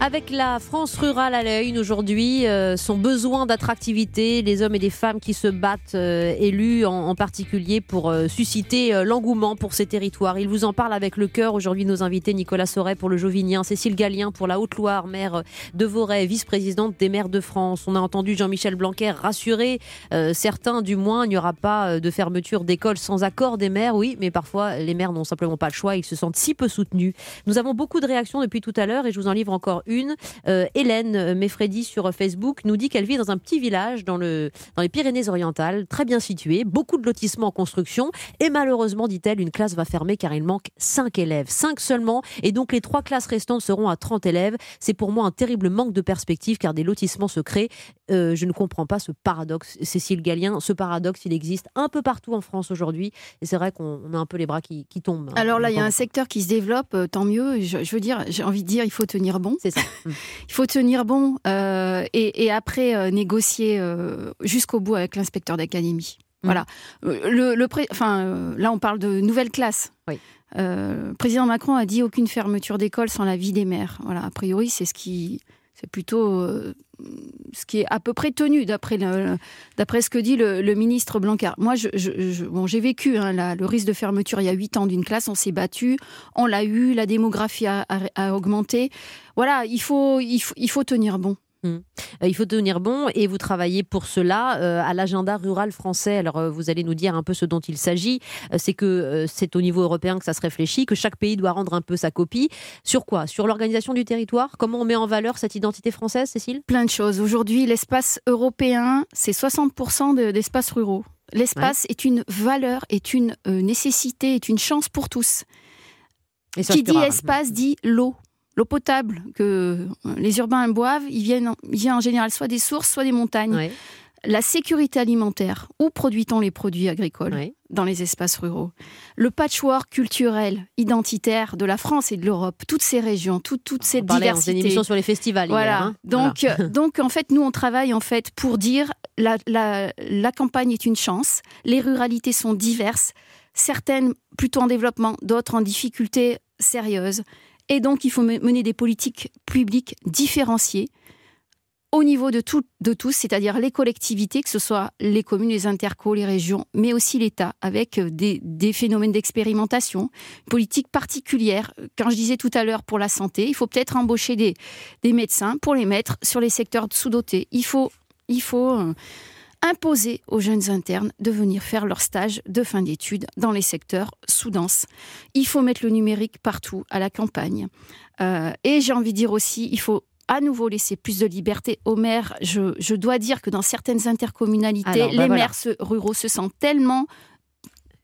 Avec la France rurale à la une aujourd'hui, euh, son besoin d'attractivité, les hommes et les femmes qui se battent, euh, élus en, particulier, pour euh, susciter l'engouement pour ces territoires. Il vous en parle avec le cœur aujourd'hui nos invités Nicolas Sauret pour le Jovinien, Cécile Gallien pour la Haute-Loire, maire de Voray, vice-présidente des maires de France. On a entendu Jean-Michel Blanquer rassurer certains, du moins, il n'y aura pas de fermeture d'école sans accord des maires. Oui, mais parfois les maires n'ont simplement pas le choix, ils se sentent si peu soutenus. Nous avons beaucoup de réactions depuis tout à l'heure et je vous en livre encore une. Euh, Hélène Meffredi sur Facebook nous dit qu'elle vit dans un petit village dans, le, dans les Pyrénées-Orientales, très bien situé, beaucoup de lotissements en construction. Et malheureusement, dit-elle, une classe va fermer car il manque 5 élèves. 5 seulement. Et donc les trois classes restantes seront à 30 élèves. C'est pour moi un terrible manque de perspective car des lotissements se créent. Euh, je ne comprends pas ce paradoxe, Cécile Gallien. Ce paradoxe, il existe un peu partout en France aujourd'hui. Et c'est vrai qu'on a un peu les bras qui, tombent. Hein. Alors là, il y a un secteur qui se développe, euh, tant mieux. Je, je veux dire, j'ai envie de dire, il faut tenir bon. C'est ça. Il faut tenir bon euh, et, après euh, négocier euh, jusqu'au bout avec l'inspecteur d'académie. Mm. Voilà. Le, enfin, là, on parle de nouvelle classe. Oui. le président Macron a dit aucune fermeture d'école sans la vie des mères. Voilà. A priori, c'est ce qui c'est plutôt euh, ce qui est à peu près tenu d'après ce que dit le, ministre Blanquer. Moi, j'ai vécu hein, le risque de fermeture il y a huit ans d'une classe. On s'est battu, on l'a eu, la démographie a, augmenté. Voilà, il faut, il faut tenir bon. Mmh. Euh, il faut tenir bon et vous travaillez pour cela euh, à l'agenda rural français. Alors euh, vous allez nous dire un peu ce dont il s'agit. c'est que c'est au niveau européen que ça se réfléchit, que chaque pays doit rendre un peu sa copie. Sur quoi? Sur l'organisation du territoire? Comment on met en valeur cette identité française, Cécile? Plein de choses. Aujourd'hui, l'espace européen, c'est 60% d'espaces ruraux. L'espace est une valeur, est une nécessité, est une chance pour tous. Qui dit espace dit l'eau. L'eau potable que les urbains boivent, il vient, vient en général soit des sources, soit des montagnes. La sécurité alimentaire, où produit-on les produits agricoles Dans les espaces ruraux? Le patchwork culturel, identitaire de la France et de l'Europe, toutes ces régions, toute, toute cette diversité. une émission sur les festivals. Voilà. Hein. donc, donc, en fait, nous, on travaille en fait pour dire la, la, la campagne est une chance, les ruralités sont diverses, certaines plutôt en développement, d'autres en difficulté sérieuse. Et donc, il faut mener des politiques publiques différenciées au niveau de, tous, c'est-à-dire les collectivités, que ce soit les communes, les intercos, les régions, mais aussi l'État, avec euh, des, phénomènes d'expérimentation, politique particulière. Quand je disais tout à l'heure pour la santé, il faut peut-être embaucher des, médecins pour les mettre sur les secteurs sous-dotés. Il faut, il faut euh, imposer aux jeunes internes de venir faire leur stage de fin d'études dans les secteurs sous-denses. Il faut mettre le numérique partout, à la campagne. Euh, et j'ai envie de dire aussi, il faut à nouveau laisser plus de liberté aux maires. Je, dois dire que dans certaines intercommunalités, bah les maires ruraux se sentent tellement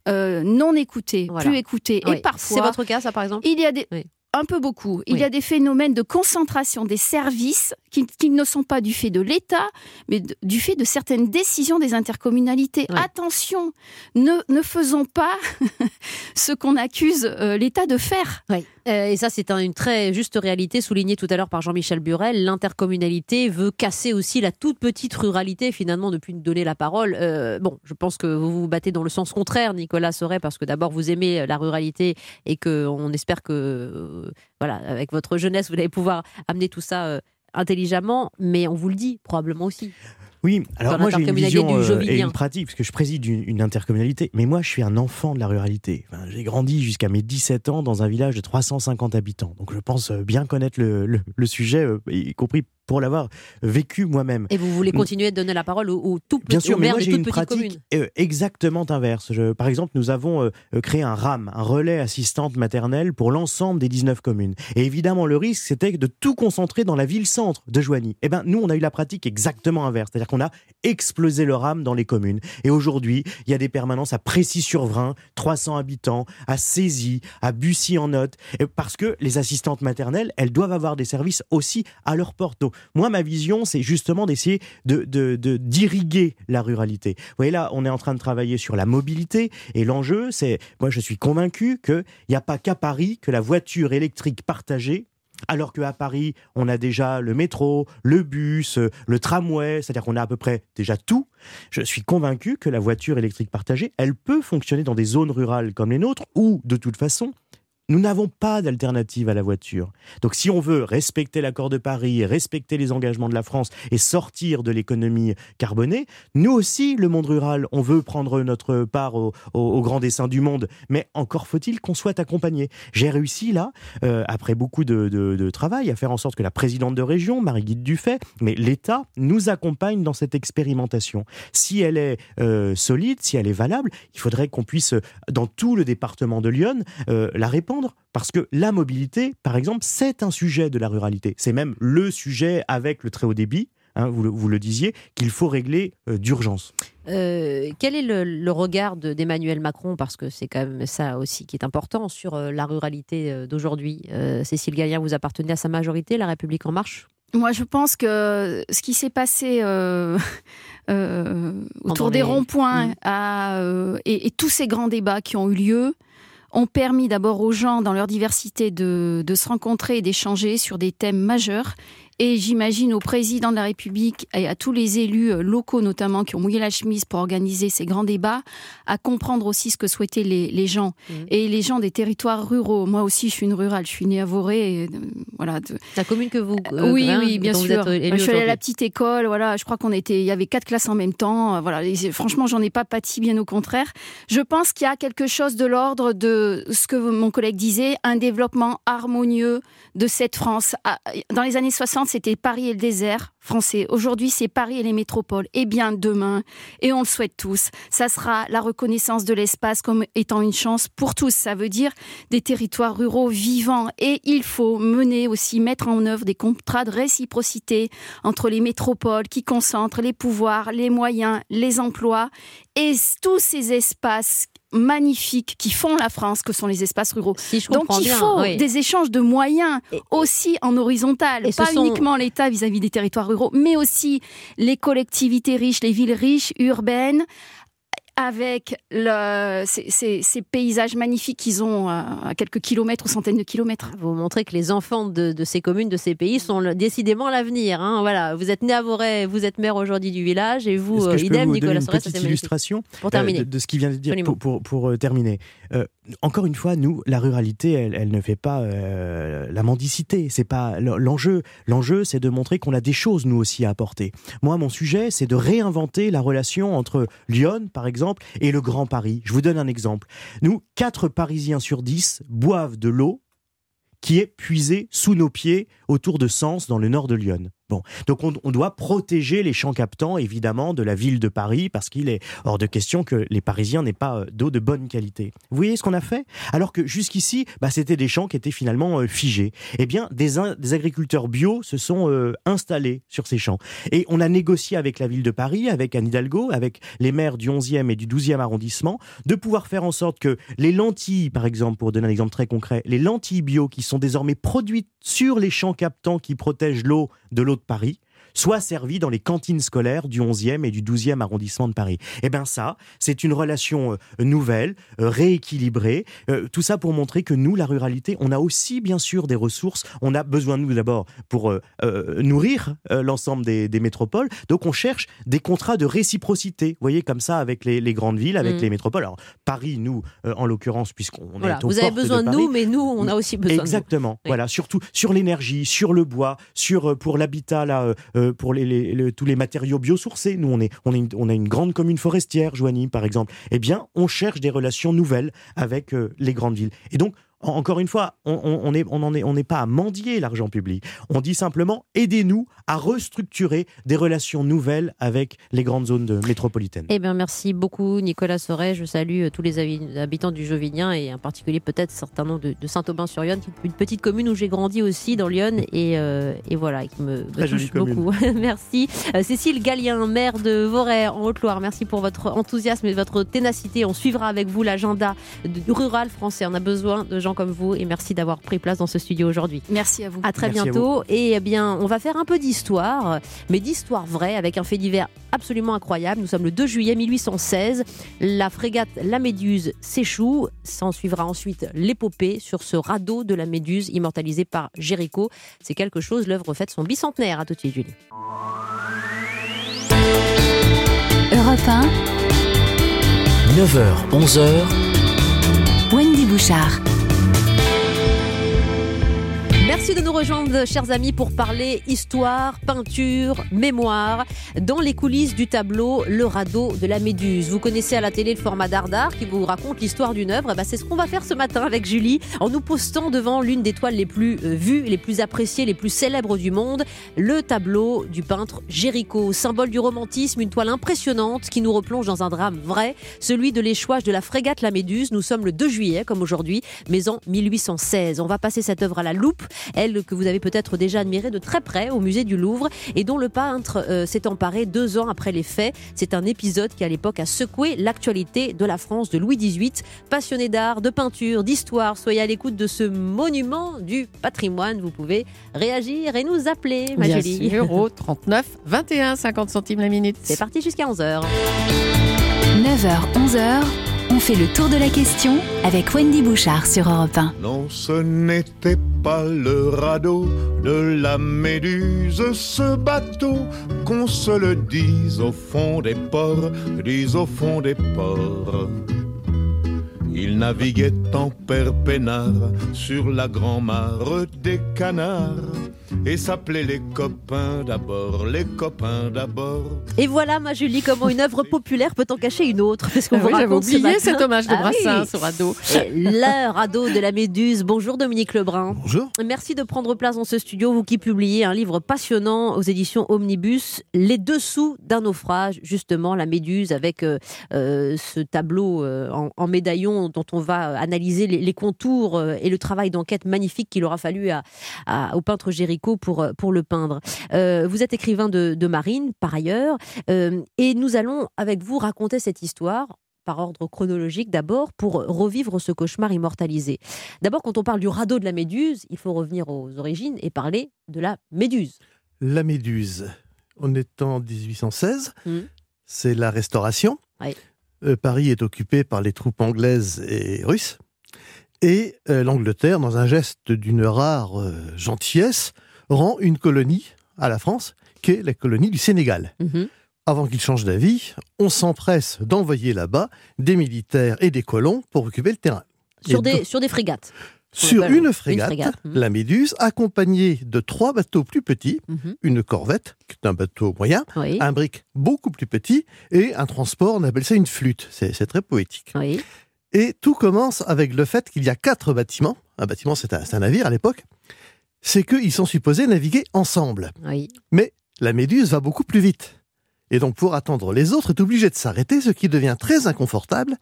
euh, non écoutés, plus écoutés. Et parfois, c'est votre cas, ça, par exemple? Il y a des, un peu beaucoup. Il y a des phénomènes de concentration des services qui, ne sont pas du fait de l'État, mais du fait de certaines décisions des intercommunalités. Attention, ne, ne faisons pas ce qu'on accuse euh, l'État de faire. Euh, et ça, c'est une très juste réalité soulignée tout à l'heure par Jean-Michel Burel. L'intercommunalité veut casser aussi la toute petite ruralité, finalement, depuis donner la parole. Euh, bon, je pense que vous vous battez dans le sens contraire, Nicolas Sauret, parce que d'abord, vous aimez la ruralité et qu'on espère que, voilà, avec votre jeunesse, vous allez pouvoir amener tout ça euh, intelligemment. Mais on vous le dit, probablement aussi. Oui, alors moi j'ai une vision euh, et une pratique, parce que je préside une, intercommunalité, mais moi je suis un enfant de la ruralité. j'ai grandi jusqu'à mes 17 ans dans un village de 350 habitants, donc je pense euh, bien connaître le, le sujet, euh, y compris pour l'avoir vécu moi-même. Et vous voulez continuer de donner la parole aux, tout petits Bien sûr, mais moi j'ai une pratique euh, exactement inverse. par exemple, nous avons euh, créé un RAM, un relais assistante maternelle pour l'ensemble des 19 communes. Et évidemment, le risque, c'était de tout concentrer dans la ville-centre de Joigny. Eh bien, nous, on a eu la pratique exactement inverse. C'est-à-dire qu'on a explosé le RAM dans les communes. Et aujourd'hui, il y a des permanences à Précy-sur-Vrin, 300 habitants, à Césy, à Bussy-en-Note, parce que les assistantes maternelles, elles doivent avoir des services aussi à leur porte. Moi, ma vision, c'est justement d'essayer de, d'irriguer la ruralité. Vous voyez là, on est en train de travailler sur la mobilité et l'enjeu, c'est, moi, je suis convaincu qu'il n'y a pas qu'à Paris que la voiture électrique partagée alors qu'à Paris, on a déjà le métro, le bus, le tramway, c'est-à-dire qu'on a à peu près déjà tout. Je suis convaincu que la voiture électrique partagée, elle peut fonctionner dans des zones rurales comme les nôtres, où, de toute façon, nous n'avons pas d'alternative à la voiture. Donc si on veut respecter l'accord de Paris, respecter les engagements de la France et sortir de l'économie carbonée, nous aussi, le monde rural, on veut prendre notre part au, grand dessin du monde. Mais encore faut-il qu'on soit accompagné. J'ai réussi là, euh, après beaucoup de, travail, à faire en sorte que la présidente de région, Marie-Guide Dufay, mais l'État nous accompagne dans cette expérimentation. Si elle est euh, solide, si elle est valable, il faudrait qu'on puisse, dans tout le département de Lyon, euh, la répondre parce que la mobilité, par exemple, c'est un sujet de la ruralité. C'est même le sujet avec le très haut débit, hein, vous, le, disiez, qu'il faut régler euh, d'urgence. Euh, quel est le, regard d'Emmanuel Macron, parce que c'est quand même ça aussi qui est important, sur euh, la ruralité d'aujourd'hui? Cécile Gallien, vous appartenez à sa majorité, La République en marche? Moi, je pense que ce qui s'est passé autour des ronds-points mmh. et, tous ces grands débats qui ont eu lieu, ont permis d'abord aux gens, dans leur diversité, de, se rencontrer et d'échanger sur des thèmes majeurs et j'imagine au président de la République et à tous les élus euh, locaux notamment qui ont mouillé la chemise pour organiser ces grands débats, à comprendre aussi ce que souhaitaient les, les gens. Mmh. Et les gens des territoires ruraux. Moi aussi, je suis une rurale, je suis née à Voré. Et, euh, voilà, La commune que vous. Euh, oui, oui, bien sûr. je suis allée à la petite école. Voilà, je crois qu'on était. Il y avait quatre classes en même temps. Voilà, franchement, j'en ai pas pâti, bien au contraire. Je pense qu'il y a quelque chose de l'ordre de ce que mon collègue disait, un développement harmonieux de cette France. Ah, dans les années 60, c'était Paris et le désert français. Aujourd'hui, c'est Paris et les métropoles. Et bien demain, et on le souhaite tous, ça sera la reconnaissance de l'espace comme étant une chance pour tous. Ça veut dire des territoires ruraux vivants. Et il faut mener aussi, mettre en œuvre des contrats de réciprocité entre les métropoles qui concentrent les pouvoirs, les moyens, les emplois et tous ces espaces magnifiques qui font la France, que sont les espaces ruraux. Donc il faut des échanges de moyens aussi en horizontal, pas uniquement l'État vis-à-vis des territoires ruraux, mais aussi les collectivités riches, les villes riches, urbaines, avec le, ces, ces, paysages magnifiques qu'ils ont à quelques kilomètres ou centaines de kilomètres. Vous montrez que les enfants de, de ces communes, de ces pays, sont décidément l'avenir. Hein. Voilà, vous êtes né à Voray, vous êtes maire aujourd'hui du village, et vous, euh, idem, Nicolas Une petite illustration pour terminer. Euh, de, ce qu'il vient de dire pour, pour, pour euh, encore une fois, nous, la ruralité, elle, ne fait pas la mendicité. C'est pas l'enjeu. L'enjeu, c'est de montrer qu'on a des choses nous aussi à apporter. Moi, mon sujet, c'est de réinventer la relation entre Lyon, par exemple et le Grand Paris. Je vous donne un exemple. Nous, 4 Parisiens sur 10 boivent de l'eau qui est puisée sous nos pieds autour de Sens, dans le nord de Lyon. Bon, donc on, doit protéger les champs captants, évidemment, de la ville de Paris, parce qu'il est hors de question que les Parisiens n'aient pas euh, d'eau de bonne qualité. Vous voyez ce qu'on a fait? Alors que jusqu'ici, bah, c'était des champs qui étaient finalement euh, figés. Eh bien, des, agriculteurs bio se sont euh, installés sur ces champs. Et on a négocié avec la ville de Paris, avec Anne Hidalgo, avec les maires du 11e et du 12e arrondissement, de pouvoir faire en sorte que les lentilles, par exemple, pour donner un exemple très concret, les lentilles bio qui sont désormais produites sur les champs captants qui protègent l'eau de l'eau de Paris, soit servi dans les cantines scolaires du 11e et du 12e arrondissement de Paris. Eh bien ça, c'est une relation euh, nouvelle, euh, rééquilibrée, euh, tout ça pour montrer que nous, la ruralité, on a aussi bien sûr des ressources, on a besoin de nous d'abord pour nourrir l'ensemble des, métropoles, donc on cherche des contrats de réciprocité, vous voyez, comme ça avec les, grandes villes, avec mm. les métropoles. Alors Paris, nous, en l'occurrence, puisqu'on est au Vous avez besoin de, nous, mais nous, on a aussi besoin Exactement, de nous. voilà, surtout sur l'énergie, sur le bois, sur pour l'habitat, là, euh, pour tous les matériaux biosourcés. Nous, on a une grande commune forestière, Joanie, par exemple. Eh bien, on cherche des relations nouvelles avec euh, les grandes villes. Et donc, encore une fois, on n'est on, pas à mendier l'argent public. On dit simplement aidez-nous à restructurer des relations nouvelles avec les grandes zones métropolitaines. Eh bien, merci beaucoup, Nicolas Soret. Je salue euh, tous les habitants du Jovinien et en particulier peut-être certains noms de, Saint-Aubin-sur-Yonne, une petite commune où j'ai grandi aussi dans Lyon et, euh, et voilà, qui me, touche beaucoup. merci. Euh, Cécile Gallien, maire de Voray en Haute-Loire, merci pour votre enthousiasme et votre ténacité. On suivra avec vous l'agenda rural français. On a besoin de gens gens comme vous et merci d'avoir pris place dans ce studio aujourd'hui. Merci à vous. À très Merci à bientôt. et eh bien, on va faire un peu d'histoire, mais d'histoire vraie avec un fait divers absolument incroyable. Nous sommes le 2 juillet 1816. La frégate La Méduse s'échoue. S'en suivra ensuite l'épopée sur ce radeau de la Méduse immortalisé par Géricault. C'est quelque chose. L'œuvre fête son bicentenaire. À tout de suite, Julie. Europe 1, 9h, 11h, Wendy Bouchard. De nous rejoindre, chers amis, pour parler histoire, peinture, mémoire, dans les coulisses du tableau Le radeau de la Méduse. Vous connaissez à la télé le format d'Ardard qui vous raconte l'histoire d'une œuvre. Ben, c'est ce qu'on va faire ce matin avec Julie, en nous postant devant l'une des toiles les plus euh, vues, les plus appréciées, les plus célèbres du monde, le tableau du peintre Géricault, symbole du romantisme, une toile impressionnante qui nous replonge dans un drame vrai, celui de l'échouage de la frégate La Méduse. Nous sommes le 2 juillet, comme aujourd'hui, mais en 1816. On va passer cette œuvre à la loupe que vous avez peut-être déjà admirée de très près au musée du Louvre et dont le peintre euh, s'est emparé deux ans après les faits. C'est un épisode qui à l'époque a secoué l'actualité de la France de Louis XVIII. Passionné d'art, de peinture, d'histoire, soyez à l'écoute de ce monument du patrimoine. Vous pouvez réagir et nous appeler, ma Bien Julie. sûr, au 39 21 50 centimes la minute. C'est parti jusqu'à 11h. 9h, 11h, on fait le tour de la question avec Wendy Bouchard sur Europe 1. Non, ce n'était pas le radeau de la Méduse, ce bateau, qu'on se le dise au fond des ports, dise au fond des ports. Il naviguait en père peinard sur la grand-mare des canards et s'appelait les copains d'abord, les copains d'abord. Et voilà, ma Julie, comment une œuvre populaire peut en cacher une autre. Parce qu'on Ah vous oui, J'avais ce oublié cet hommage de Ah oui. Brassens au radeau. Le radeau de la Méduse. Bonjour Dominique Lebrun. Bonjour. Merci de prendre place dans ce studio, vous qui publiez un livre passionnant aux éditions Omnibus, Les dessous d'un naufrage, justement, la Méduse, avec euh, euh, ce tableau euh, en, en médaillon dont on va analyser les, les contours euh, et le travail d'enquête magnifique qu'il aura fallu à, à- au peintre Géricault pour, euh, pour le peindre. Euh, vous êtes écrivain de, de marine, par ailleurs, euh, et nous allons, avec vous, raconter cette histoire par ordre chronologique d'abord pour revivre ce cauchemar immortalisé. D'abord, quand on parle du radeau de la Méduse, il faut revenir aux origines et parler de la Méduse. La Méduse. On est en 1816. Mhm. C'est la Restauration. Oui. Euh, Paris est occupé par les troupes anglaises et russes. Et euh, l'Angleterre, dans un geste d'une rare euh, gentillesse, rend une colonie à la France, qui est la colonie du Sénégal. Mhm. Avant qu'il change d'avis, on s'empresse d'envoyer là-bas des militaires et des colons pour occuper le terrain. Sur, des, donc- sur des frégates. Sur une frégate, frégate, mhm. la Méduse, accompagnée de trois bateaux plus petits, Mhm. une corvette, qui est un bateau moyen, Oui, un brick beaucoup plus petit, et un transport, on appelle ça une flûte. C'est très poétique. oui. Et tout commence avec le fait qu'il y a quatre bâtiments. Un bâtiment, c'est un, c'est un navire à l'époque. C'est qu'ils sont supposés naviguer ensemble. oui. Mais la Méduse va beaucoup plus vite. Et donc, pour attendre les autres, est obligé de s'arrêter, ce qui devient très inconfortable.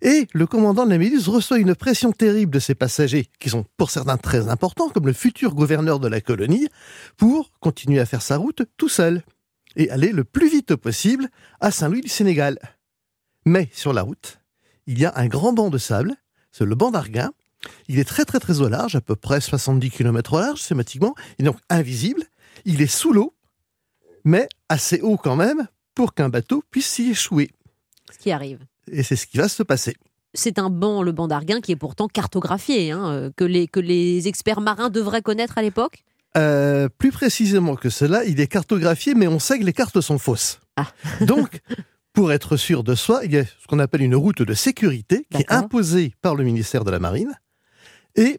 Et le commandant de la Méduse reçoit une pression terrible de ses passagers, qui sont pour certains très importants, comme le futur gouverneur de la colonie, pour continuer à faire sa route tout seul et aller le plus vite possible à Saint-Louis du Sénégal. Mais sur la route, il y a un grand banc de sable, c'est le banc d'Arguin. Il est très très très au large, à peu près 70 km au large, schématiquement. Est donc invisible. Il est sous l'eau, mais assez haut quand même pour qu'un bateau puisse s'y échouer. Ce qui arrive. Et c'est ce qui va se passer. C'est un banc, le banc d'Arguin, qui est pourtant cartographié, hein, euh, que, les, que les experts marins devraient connaître à l'époque. Euh, plus précisément que cela, il est cartographié, mais on sait que les cartes sont fausses. Ah. Donc, pour être sûr de soi, il y a ce qu'on appelle une route de sécurité qui est imposée par le ministère de la Marine. Et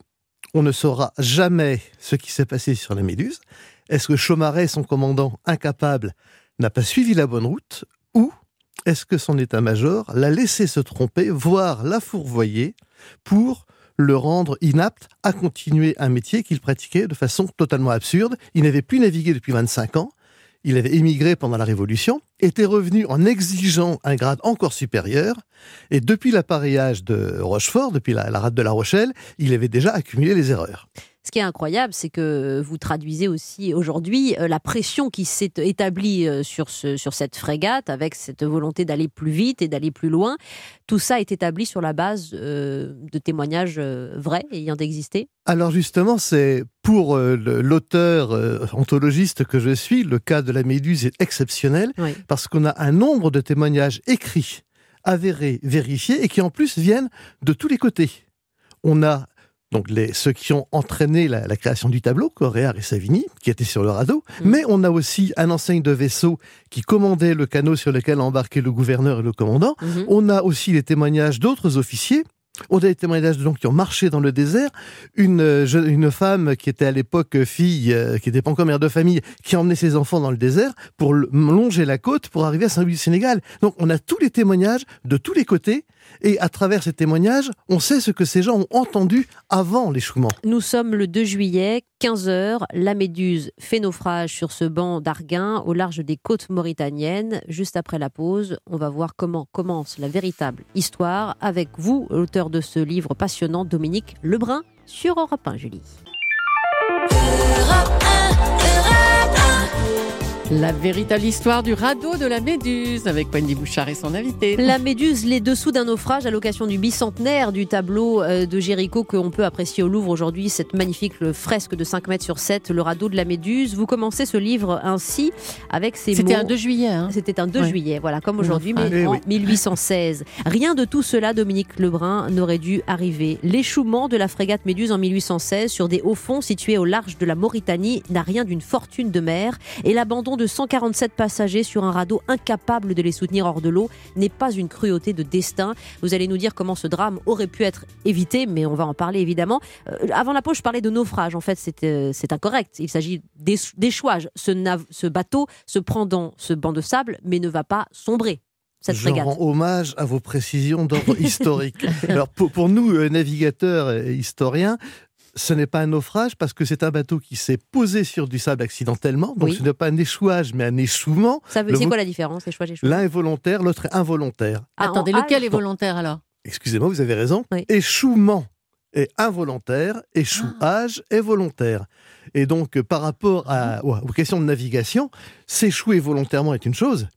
on ne saura jamais ce qui s'est passé sur la Méduse. Est-ce que Chaumaret, son commandant incapable, n'a pas suivi la bonne route Ou est-ce que son état-major l'a laissé se tromper, voire la fourvoyer, pour le rendre inapte à continuer un métier qu'il pratiquait de façon totalement absurde? Il n'avait plus navigué depuis 25 ans. Il avait émigré pendant la Révolution. Était revenu en exigeant un grade encore supérieur. Et depuis l'appareillage de Rochefort, depuis la, la rade de La Rochelle, il avait déjà accumulé les erreurs. Ce qui est incroyable, c'est que vous traduisez aussi aujourd'hui euh, la pression qui s'est établie euh, sur, ce, sur cette frégate avec cette volonté d'aller plus vite et d'aller plus loin. Tout ça est établi sur la base euh, de témoignages vrais ayant existé Alors justement, c'est pour l'auteur ontologiste que je suis, le cas de la Méduse est exceptionnel Oui. Parce qu'on a un nombre de témoignages écrits, avérés, vérifiés et qui en plus viennent de tous les côtés. On a donc les, ceux qui ont entraîné la, la création du tableau, Coréard et Savigny, qui étaient sur le radeau, Mhm. mais on a aussi un enseigne de vaisseau qui commandait le canot sur lequel embarquaient le gouverneur et le commandant. Mhm. On a aussi les témoignages d'autres officiers. On a des témoignages de gens qui ont marché dans le désert. Une, euh, une femme qui était à l'époque fille, euh, qui n'était pas encore mère de famille, qui emmenait ses enfants dans le désert pour longer la côte pour arriver à Saint-Louis du Sénégal. Donc on a tous les témoignages de tous les côtés. Et à travers ces témoignages, on sait ce que ces gens ont entendu avant l'échouement. Nous sommes le 2 juillet, 15h. La Méduse fait naufrage sur ce banc d'Arguin au large des côtes mauritaniennes. Juste après la pause, on va voir comment commence la véritable histoire avec vous, l'auteur de ce livre passionnant, Dominique Lebrun, sur Europe 1, Julie. La véritable histoire du radeau de la Méduse avec Wendy Bouchard et son invité. La Méduse, les dessous d'un naufrage à l'occasion du bicentenaire du tableau euh, de Géricault qu'on peut apprécier au Louvre aujourd'hui, cette magnifique fresque de 5 mètres sur 7, le radeau de la Méduse. Vous commencez ce livre ainsi avec ces mots. C'était un 2 juillet. Hein. C'était un 2 Ouais. juillet, voilà, comme aujourd'hui, Naufrage. mais Eh en oui. 1816. Rien de tout cela, Dominique Lebrun, n'aurait dû arriver. L'échouement de la frégate Méduse en 1816 sur des hauts fonds situés au large de la Mauritanie n'a rien d'une fortune de mer et l'abandon de 147 passagers sur un radeau incapable de les soutenir hors de l'eau n'est pas une cruauté de destin. Vous allez nous dire comment ce drame aurait pu être évité, mais on va en parler évidemment. Euh, avant la pause, je parlais de naufrage. En fait, c'est euh, incorrect. Il s'agit d'éch- d'échouage. Ce, ce bateau se prend dans ce banc de sable, mais ne va pas sombrer. Cette Je rends hommage à vos précisions d'ordre historique. Alors pour, pour nous, euh, navigateurs et historiens, ce n'est pas un naufrage parce que c'est un bateau qui s'est posé sur du sable accidentellement. Donc Oui. ce n'est pas un échouage, mais un échouement. Ça veut- Le C'est quoi la différence, échouage, échouage? L'un est volontaire, l'autre est involontaire. Ah, Attendez, en- lequel ah, est volontaire alors? Excusez-moi, vous avez raison. Oui. Échouement est involontaire, échouage est volontaire. Et donc, par rapport à- aux aux questions de navigation, s'échouer volontairement est une chose,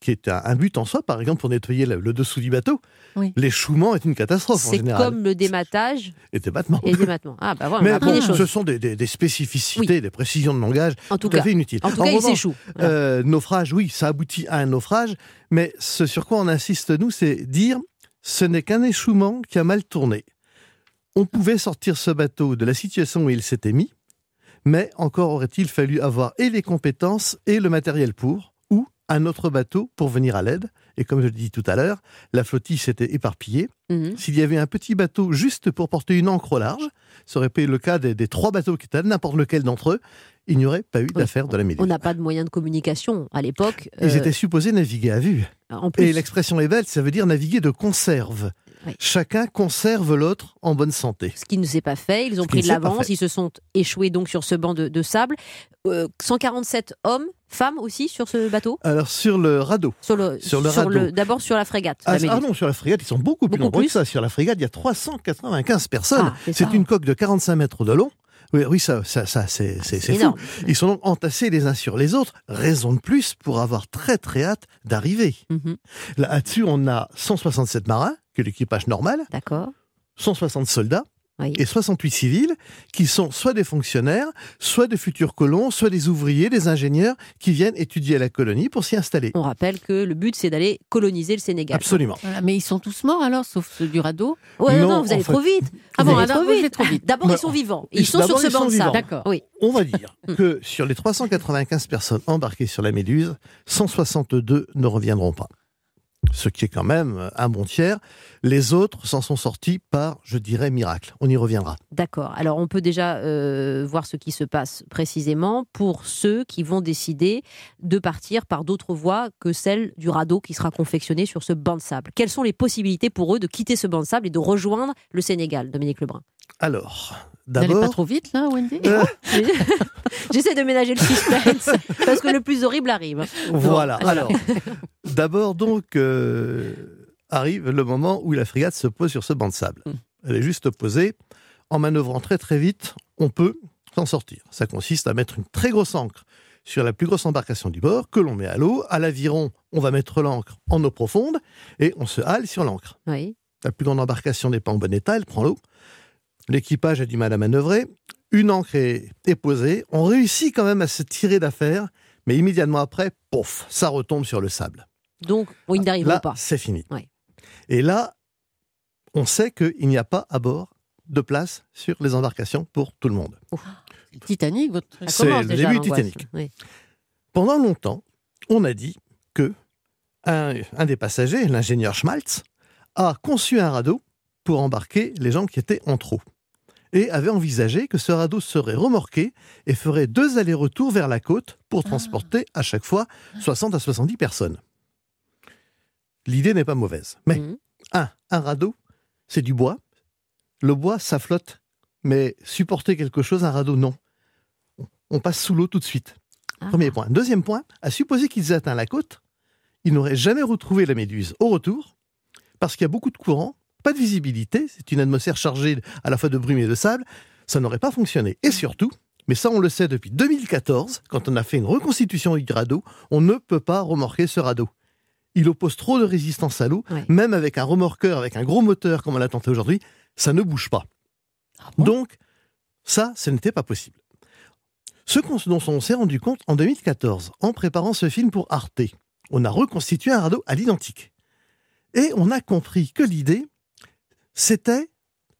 qui est un, but en soi, par exemple, pour nettoyer le, le dessous du bateau. Oui. L'échouement est une catastrophe en C'est comme le dématage Et des battements. et le dématement. Ah, bah voilà, on a Mais appris bon, des choses. ce sont des, des- des spécificités, des précisions de langage En tout tout à cas, fait inutiles. en tout cas il revanche, s'échoue. Voilà. euh, naufrage, oui, ça aboutit à un naufrage, mais ce sur quoi on insiste, nous, c'est dire ce n'est qu'un échouement qui a mal tourné. On pouvait sortir ce bateau de la situation où il s'était mis, mais encore aurait-il fallu avoir et les compétences et le matériel pour, ou un autre bateau pour venir à l'aide. Et comme je le dis tout à l'heure, la flottille s'était éparpillée. Mhm. S'il y avait un petit bateau juste pour porter une ancre au large, ça aurait été le cas des, des trois bateaux qui étaient n'importe lequel d'entre eux, il n'y aurait pas eu d'affaire de la Méduse. On n'a pas de moyens de communication à l'époque. Ils euh, étaient supposés naviguer à vue. en plus, Et l'expression est belle, ça veut dire naviguer de conserve. Oui. Chacun conserve l'autre en bonne santé. ce qui ne s'est pas fait. Ils ont pris de l'avance. Ils se sont échoués donc sur ce banc de, de sable. Euh, 147 hommes, femmes aussi sur ce bateau. Alors sur le radeau. Sur le, Sur le radeau. D'abord sur la frégate. Ah, la ah non, sur la frégate, ils sont beaucoup plus nombreux plus que ça. Sur la frégate, il y a 395 personnes. Ah, c'est une coque de 45 mètres de long. Oui, oui ça, ça, ça c'est fou. Ils sont donc entassés les uns sur les autres. Raison de plus pour avoir très très hâte d'arriver. Mhm. Là-dessus, on a 167 marins, que l'équipage normal, D'accord. 160 soldats Oui. et 68 civils qui sont soit des fonctionnaires, soit des futurs colons, soit des ouvriers, des ingénieurs qui viennent étudier la colonie pour s'y installer. On rappelle que le but c'est d'aller coloniser le Sénégal. Absolument. Voilà, Mais ils sont tous morts alors, sauf ceux du radeau? Ouais, non, Non, non, vous allez fait- trop vite. Ah Vous bon, allez alors, trop vous vite. allez trop vite. D'abord, Bah, ils sont vivants. ils- Ils sont sur ce banc de sable. vivants. D'accord. Oui. On va dire que sur les 395 personnes embarquées sur la Méduse, 162 ne reviendront pas. Ce qui est quand même un bon tiers. Les autres s'en sont sortis par, je dirais, miracle. On y reviendra. D'accord. Alors, on peut déjà euh, voir ce qui se passe précisément pour ceux qui vont décider de partir par d'autres voies que celle du radeau qui sera confectionné sur ce banc de sable. Quelles sont les possibilités pour eux de quitter ce banc de sable et de rejoindre le Sénégal, Dominique Lebrun? Alors, N'allez pas trop vite, là, Wendy euh, J'essaie de ménager le suspense parce que le plus horrible arrive. voilà. Bon, Alors, d'abord donc euh, arrive le moment où la frégate se pose sur ce banc de sable. Mm. Elle est juste posée. En manœuvrant très très vite, on peut s'en sortir. Ça consiste à mettre une très grosse ancre sur la plus grosse embarcation du bord que l'on met à l'eau. À l'aviron, on va mettre l'ancre en eau profonde et on se hale sur l'ancre. Oui. La plus grande embarcation n'est pas en bon état, elle prend l'eau. L'équipage a du mal à manœuvrer. Une ancre est, est posée. On réussit quand même à se tirer d'affaire, mais immédiatement après, pouf, ça retombe sur le sable. Donc, bon, ils n'arriveront Là, pas. c'est fini. Ouais. Et là, on sait qu'il n'y a pas à bord de place sur les embarcations pour tout le monde. Titanic, votre. C'est le déjà, début. Titanic. Oui. Pendant longtemps, on a dit que un, un des passagers, l'ingénieur Schmaltz, a conçu un radeau pour embarquer les gens qui étaient en trop. Et avait envisagé que ce radeau serait remorqué et ferait deux allers-retours vers la côte pour transporter à chaque fois 60 à 70 personnes. L'idée n'est pas mauvaise. Mais Mhm. un, un radeau, c'est du bois. Le bois, ça flotte. Mais supporter quelque chose, un radeau, non. On passe sous l'eau tout de suite. Ah. Premier point. Deuxième point, à supposer qu'ils aient atteint la côte, ils n'auraient jamais retrouvé la méduse au retour, parce qu'il y a beaucoup de courant, pas de visibilité, c'est une atmosphère chargée à la fois de brume et de sable, ça n'aurait pas fonctionné. Et surtout, mais ça on le sait depuis 2014, quand on a fait une reconstitution du radeau, on ne peut pas remorquer ce radeau. Il oppose trop de résistance à l'eau, Ouais. même avec un remorqueur, avec un gros moteur comme on l'a tenté aujourd'hui, ça ne bouge pas. Ah bon? Donc, ça, ce n'était pas possible. Ce qu'on- dont on s'est rendu compte en 2014, en préparant ce film pour Arte, on a reconstitué un radeau à l'identique. Et on a compris que l'idée, c'était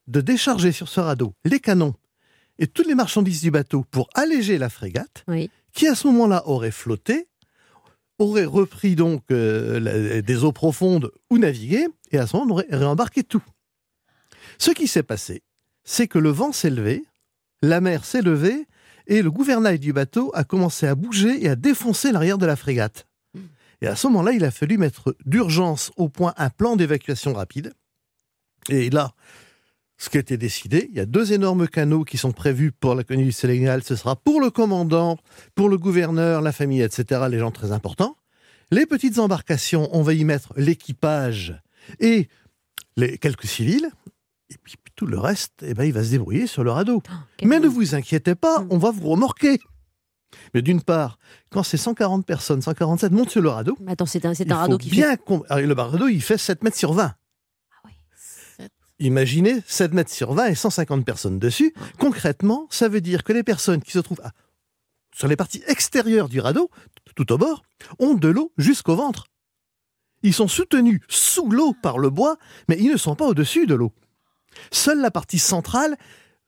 de décharger sur ce radeau les canons et toutes les marchandises du bateau pour alléger la frégate, Oui. qui à ce moment-là aurait flotté, aurait repris donc euh, la- des eaux profondes ou navigué, et à ce moment on aurait réembarqué tout. Ce qui s'est passé, c'est que le vent s'est levé, la mer s'est levée, et le gouvernail du bateau a commencé à bouger et à défoncer l'arrière de la frégate. Et à ce moment-là, il a fallu mettre d'urgence au point un plan d'évacuation rapide. Et là, ce qui a été décidé, il y a deux énormes canaux qui sont prévus pour la colonie du Sénégal. Ce sera pour le commandant, pour le gouverneur, la famille, etc., les gens très importants. Les petites embarcations, on va y mettre l'équipage et les quelques civils. Et puis tout le reste, eh ben, il va se débrouiller sur le radeau. Quel Mais ne vous inquiétez pas, Mm. on va vous remorquer. Mais d'une part, quand ces 140 personnes, 147 montent sur le radeau, Mais Attends, c'est un, radeau qui fait. bien Alors, le radeau, il fait 7 mètres sur 20. Imaginez 7 mètres sur 20 et 150 personnes dessus. Concrètement, ça veut dire que les personnes qui se trouvent sur les parties extérieures du radeau, tout au bord, ont de l'eau jusqu'au ventre. Ils sont soutenus sous l'eau par le bois, mais ils ne sont pas au-dessus de l'eau. Seule la partie centrale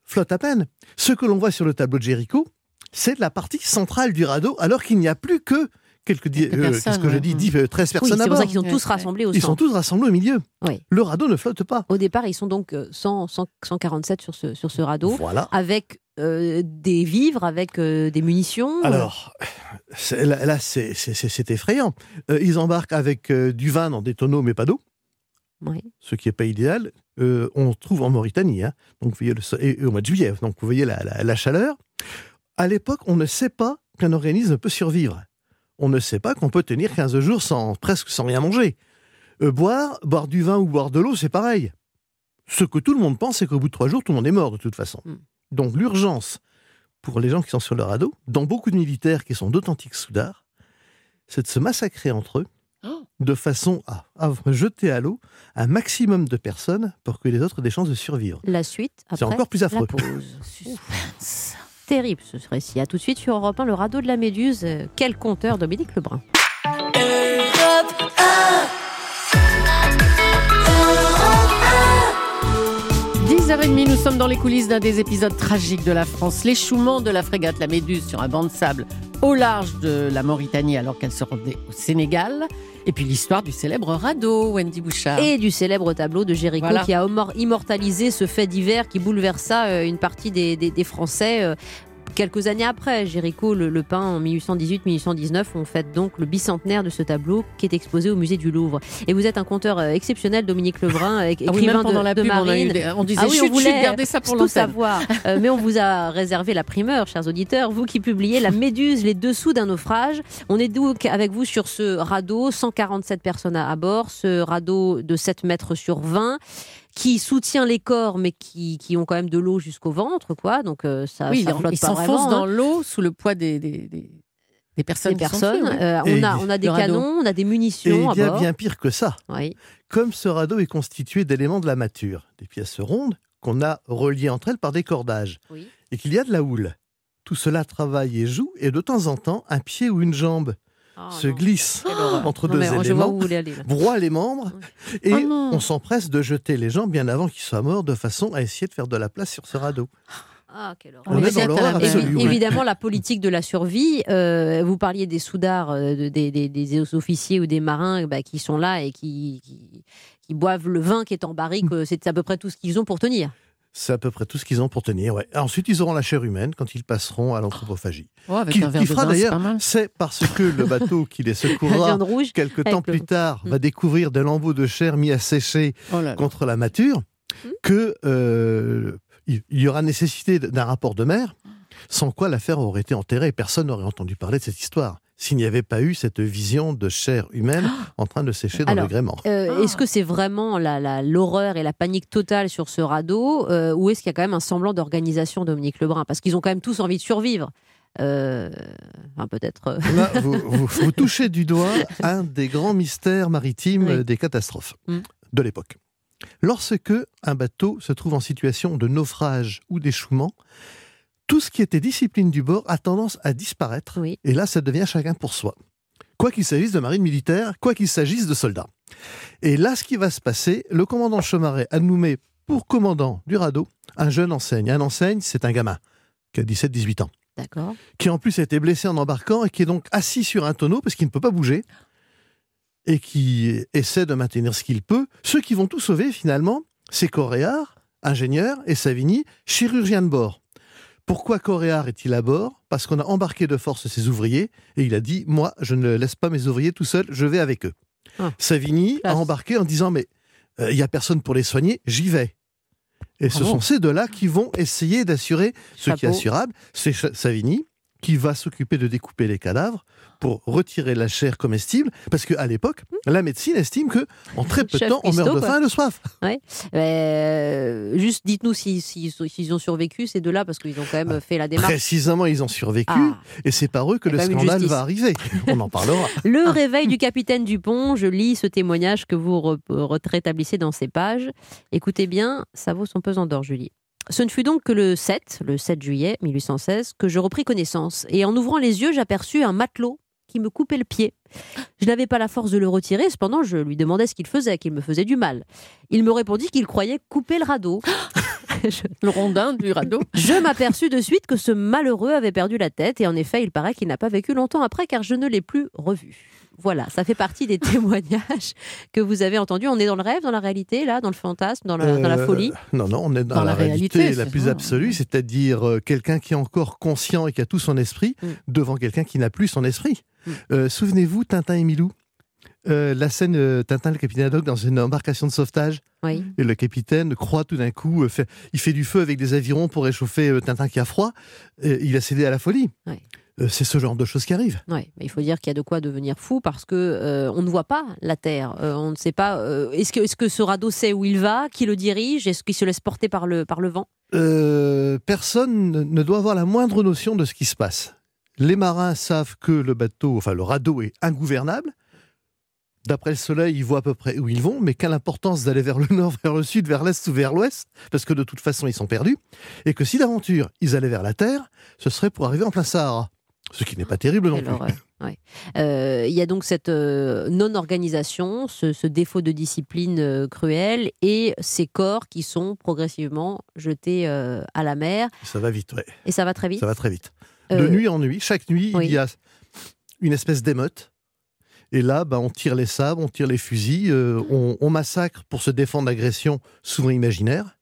flotte à peine. Ce que l'on voit sur le tableau de Jéricho, c'est la partie centrale du radeau, alors qu'il n'y a plus que quelques, euh, qu'est-ce que je dis, 10, euh, 13 Oui, personnes c'est à pour ça qu'ils sont tous rassemblés au Ils sont tous rassemblés au milieu. Oui. Le radeau ne flotte pas. Au départ, ils sont donc euh, 100, 100, 147 sur ce, sur ce radeau, Voilà. avec euh, des vivres, avec euh, des munitions. Alors, c'est- là, là, c'est c'est- c'est- c'est effrayant. Euh, ils embarquent avec euh, du vin dans des tonneaux, mais pas d'eau, Oui. ce qui n'est pas idéal. Euh, on trouve en Mauritanie, hein. donc vous voyez le, so- et, et au mois de juillet, donc vous voyez la, la- la chaleur. À l'époque, on ne sait pas qu'un organisme peut survivre. On ne sait pas qu'on peut tenir 15 jours sans presque sans rien manger. Euh, boire, boire du vin ou boire de l'eau, c'est pareil. Ce que tout le monde pense, c'est qu'au bout de trois jours, tout le monde est mort de toute façon. Mm. Donc l'urgence pour les gens qui sont sur le radeau, dans beaucoup de militaires qui sont d'authentiques soudards, c'est de se massacrer entre eux Oh. de façon à, à jeter à l'eau un maximum de personnes pour que les autres aient des chances de survivre. La suite, C'est encore plus la affreux. pause. Terrible ce récit. À tout de suite sur Europe 1, le radeau de la Méduse. Euh, Quel conteur, Dominique Lebrun. 10h30, nous sommes dans les coulisses d'un des épisodes tragiques de la France. L'échouement de la frégate La Méduse sur un banc de sable au large de la Mauritanie alors qu'elle se rendait au Sénégal. Et puis l'histoire du célèbre radeau, Wendy Bouchard. Et du célèbre tableau de Géricault Voilà. qui a immor- immortalisé ce fait divers qui bouleversa euh, une partie des, des- des Français. Quelques années après, Géricault le, le peint en 1818-1819, on fête donc le bicentenaire de ce tableau qui est exposé au musée du Louvre. Et vous êtes un conteur euh, exceptionnel, Dominique Lebrun, euh, Ah oui, écrivain même pendant de, la de pub, on, a eu Marine. des- on disait Ah oui, on voulait chut, gardez ça pour tout savoir. Euh, mais on vous a réservé la primeur, chers auditeurs. Vous qui publiez La Méduse, les dessous d'un naufrage. On est donc avec vous sur ce radeau, 147 personnes à à bord, ce radeau de 7 mètres sur 20 qui soutient les corps mais qui, qui ont quand même de l'eau jusqu'au ventre quoi donc euh, ça, Oui, ça flotte pas s'enfonce vraiment, dans hein. l'eau sous le poids des, des, des- des personnes. des qui sont personnes. Euh, on a on a des canons on a des Et munitions il y à a bord bien pire que ça. oui. Comme ce radeau est constitué d'éléments de la mâture, des pièces rondes qu'on a reliées entre elles par des cordages, Oui. et qu'il y a de la houle. Tout cela travaille et joue, et de temps en temps, un pied ou une jambe Oh, se non. glisse entre Non, deux mais éléments, aller broie les membres, et Oh non. on s'empresse de jeter les gens bien avant qu'ils soient morts, de façon à essayer de faire de la place sur ce radeau. Ah, quelle horreur. On est dans l'horreur absolue. Évidemment, la politique de la survie. euh, vous parliez des soudards, euh, de- des, des- des officiers ou des marins bah, qui sont là et qui, qui, qui boivent le vin qui est en barrique. euh, C'est à peu près tout ce qu'ils ont pour tenir. C'est à peu près tout ce qu'ils ont pour tenir. Ouais. Ensuite, ils auront la chair humaine quand ils passeront à l'anthropophagie. Oh, avec Qui, un verre qui de fera d'ailleurs, c'est parce que le bateau qui les secourra rouge. quelques temps le- plus tard Mm. va découvrir des lambeaux de chair mis à sécher Oh là là. contre la mature, Mm. que euh, il y aura nécessité d'un rapport de mer, sans quoi l'affaire aurait été enterrée. Personne n'aurait entendu parler de cette histoire s'il n'y avait pas eu cette vision de chair humaine en train de sécher dans Alors, le gréement. Euh, Ah. Est-ce que c'est vraiment la- la- l'horreur et la panique totale sur ce radeau euh, ou est-ce qu'il y a quand même un semblant d'organisation, Dominique Lebrun? Parce qu'ils ont quand même tous envie de survivre. Euh, enfin, peut-être. euh, Là, vous, vous- vous touchez du doigt un des grands mystères maritimes Oui. des catastrophes Mm. de l'époque. Lorsque un bateau se trouve en situation de naufrage ou d'échouement, tout ce qui était discipline du bord a tendance à disparaître. Oui. Et là, ça devient chacun pour soi. Quoi qu'il s'agisse de marine militaire, quoi qu'il s'agisse de soldats. Et là, ce qui va se passer, le commandant Chemaret a nommé pour commandant du radeau un jeune enseigne. Un enseigne, c'est un gamin qui a 17-18 ans D'accord. qui en plus a été blessé en embarquant et qui est donc assis sur un tonneau parce qu'il ne peut pas bouger et qui essaie de maintenir ce qu'il peut. Ceux qui vont tout sauver finalement, c'est Coréard, ingénieur, et Savigny, chirurgien de bord. Pourquoi Coréard est-il à bord? Parce qu'on a embarqué de force ses ouvriers et il a dit Moi, je ne laisse pas mes ouvriers tout seuls, je vais avec eux. Ah. Savigny Classe. a embarqué en disant Mais euh, il n'y a personne pour les soigner, j'y vais. Et ce sont ces deux-là qui vont essayer d'assurer ce qui est assurable. C'est Savigny qui va s'occuper de découper les cadavres pour retirer la chair comestible, parce qu'à l'époque, la médecine estime que en très peu de temps, on meurt de quoi. faim et de soif. Euh, juste dites-nous s'ils si, si- ont survécu ces deux-là parce qu'ils ont quand même fait la démarche. Précisément, ils ont survécu, Ah. et c'est par eux que le scandale va arriver. On en parlera. Le réveil du capitaine Dupont, je lis ce témoignage que vous rétablissez dans ces pages. Écoutez bien, ça vaut son pesant d'or, Julie. Ce ne fut donc que le 7, le 7 juillet 1816, que je repris connaissance. Et en ouvrant les yeux, j'aperçus un matelot qui me coupait le pied. Je n'avais pas la force de le retirer, cependant je lui demandais ce qu'il faisait, qu'il me faisait du mal. Il me répondit qu'il croyait couper le radeau. je Le rondin du radeau. je m'aperçus de suite que ce malheureux avait perdu la tête et en effet, il paraît qu'il n'a pas vécu longtemps après car je ne l'ai plus revu. Voilà, ça fait partie des témoignages que vous avez entendus. On est dans le rêve, dans la réalité, là, dans le fantasme, dans la, dans la Euh, folie? Non, non, on est dans, Dans la, la réalité, réalité, la plus ça. absolue, c'est-à-dire euh, quelqu'un qui est encore conscient et qui a tout son esprit Mm. devant quelqu'un qui n'a plus son esprit. Mm. Euh, Souvenez-vous, Tintin et Milou, Euh, la scène euh, Tintin, le capitaine Haddock, dans une embarcation de sauvetage, Oui. et le capitaine croit tout d'un coup, euh, fait- il fait du feu avec des avirons pour réchauffer Tintin qui a froid, il a cédé à la folie. Ouais. Euh, c'est ce genre de choses qui arrivent. Ouais, mais il faut dire qu'il y a de quoi devenir fou parce que euh, on ne voit pas la Terre. Euh, on ne sait pas. euh, est-ce que, ce radeau sait où il va, qui le dirige, est-ce qu'il se laisse porter par le, par le vent? Personne ne- ne doit avoir la moindre notion de ce qui se passe. Les marins savent que le bateau, enfin le radeau est ingouvernable. D'après le soleil, ils voient à peu près où ils vont, mais quelle importance d'aller vers le nord, vers le sud, vers l'est ou vers l'ouest, parce que de toute façon ils sont perdus, et que si d'aventure ils allaient vers la terre, ce serait pour arriver en plein Sahara. Ce qui n'est pas terrible non plus. Ouais. Euh, Il y a donc cette euh, non-organisation, ce, ce défaut de discipline euh, cruelle et ces corps qui sont progressivement jetés euh, à la mer. Ça va vite, ouais. Et ça va très vite. Ça va très vite. De nuit en nuit, chaque nuit, oui. il y a une espèce d'émeute. Et là, bah, on tire les sabres, on tire les fusils, on, on massacre pour se défendre d'agressions souvent imaginaires.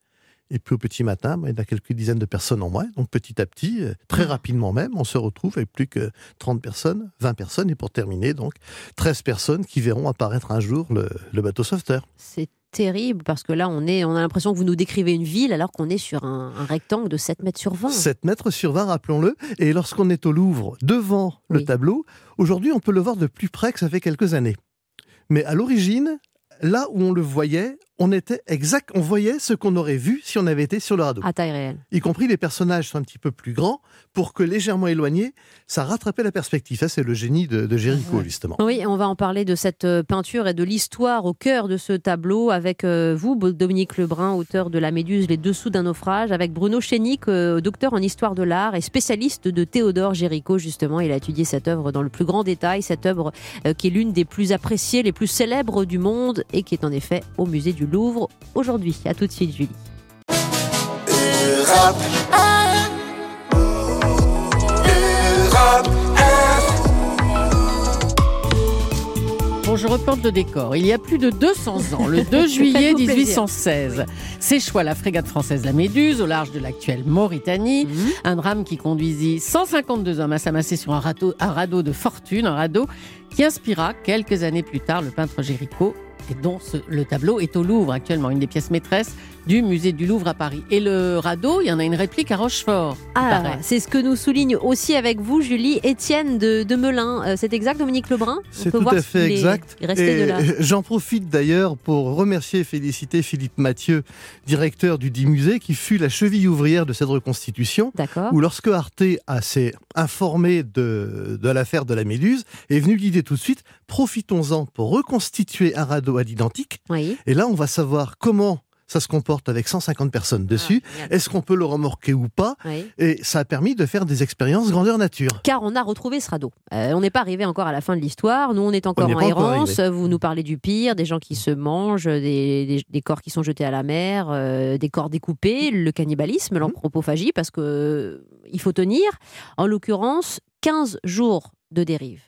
Et puis au petit matin, bah, il y a quelques dizaines de personnes en moins. Donc petit à petit, euh, très Mmh. rapidement même, on se retrouve avec plus que 30 personnes, 20 personnes. Et pour terminer, donc 13 personnes qui verront apparaître un jour le, le bateau sauveteur. C'est terrible parce que là, on, est, on a l'impression que vous nous décrivez une ville alors qu'on est sur un, un rectangle de 7 mètres sur 20. 7 mètres sur 20, rappelons-le. Et lorsqu'on est au Louvre, devant le tableau, aujourd'hui, on peut le voir de plus près que ça fait quelques années. Mais à l'origine, là où on le voyait, on était exact, on voyait ce qu'on aurait vu si on avait été sur le radeau. À taille réelle. Y compris les personnages sont un petit peu plus grands pour que légèrement éloignés, ça rattrapait la perspective. Ça, c'est le génie de, de Géricault, Ouais. justement. Oui, on va en parler de cette euh, peinture et de l'histoire au cœur de ce tableau avec euh, vous, Dominique Lebrun, auteur de La Méduse, Les Dessous d'un naufrage, avec Bruno Chénic, euh, docteur en histoire de l'art et spécialiste de Théodore Géricault, justement. Il a étudié cette œuvre dans le plus grand détail, cette œuvre qui est l'une des plus appréciées, les plus célèbres du monde et qui est en effet au musée du Louvre aujourd'hui. À tout de suite, Julie. Bon, je reporte le décor. Il y a plus de 200 ans, le 2 juillet Faites-vous plaisir. 1816, s'échoua la frégate française La Méduse au large de l'actuelle Mauritanie. Mhm. Un drame qui conduisit 152 hommes à s'amasser sur un radeau, un radeau de fortune, un radeau qui inspira quelques années plus tard le peintre Géricault dont le tableau est au Louvre actuellement, une des pièces maîtresses du musée du Louvre à Paris. Et le radeau, il y en a une réplique à Rochefort. Ah, c'est ce que nous souligne aussi avec vous, Julie, Étienne de, de Melun. Euh, c'est exact, Dominique Lebrun? C'est tout voir à fait exact. J'en profite d'ailleurs pour remercier et féliciter Philippe Mathieu, directeur du dit musée, qui fut la cheville ouvrière de cette reconstitution. D'accord. Où lorsque Arte a s'est informé de, de l'affaire de la Méduse, est venue l'idée tout de suite, profitons-en pour reconstituer un radeau à l'identique. Oui. Et là, on va savoir comment ça se comporte avec 150 personnes dessus. Ah. Est-ce qu'on peut le remorquer ou pas Oui. Et ça a permis de faire des expériences grandeur nature. Car on a retrouvé ce radeau. Euh, on n'est pas arrivé encore à la fin de l'histoire. Nous, on est encore On en encore errance. Vous nous parlez du pire, des gens qui se mangent, des, des- des corps qui sont jetés à la mer, euh, des corps découpés, le cannibalisme, Mhm. l'anthropophagie, parce que euh, il faut tenir. En l'occurrence, 15 jours de dérive.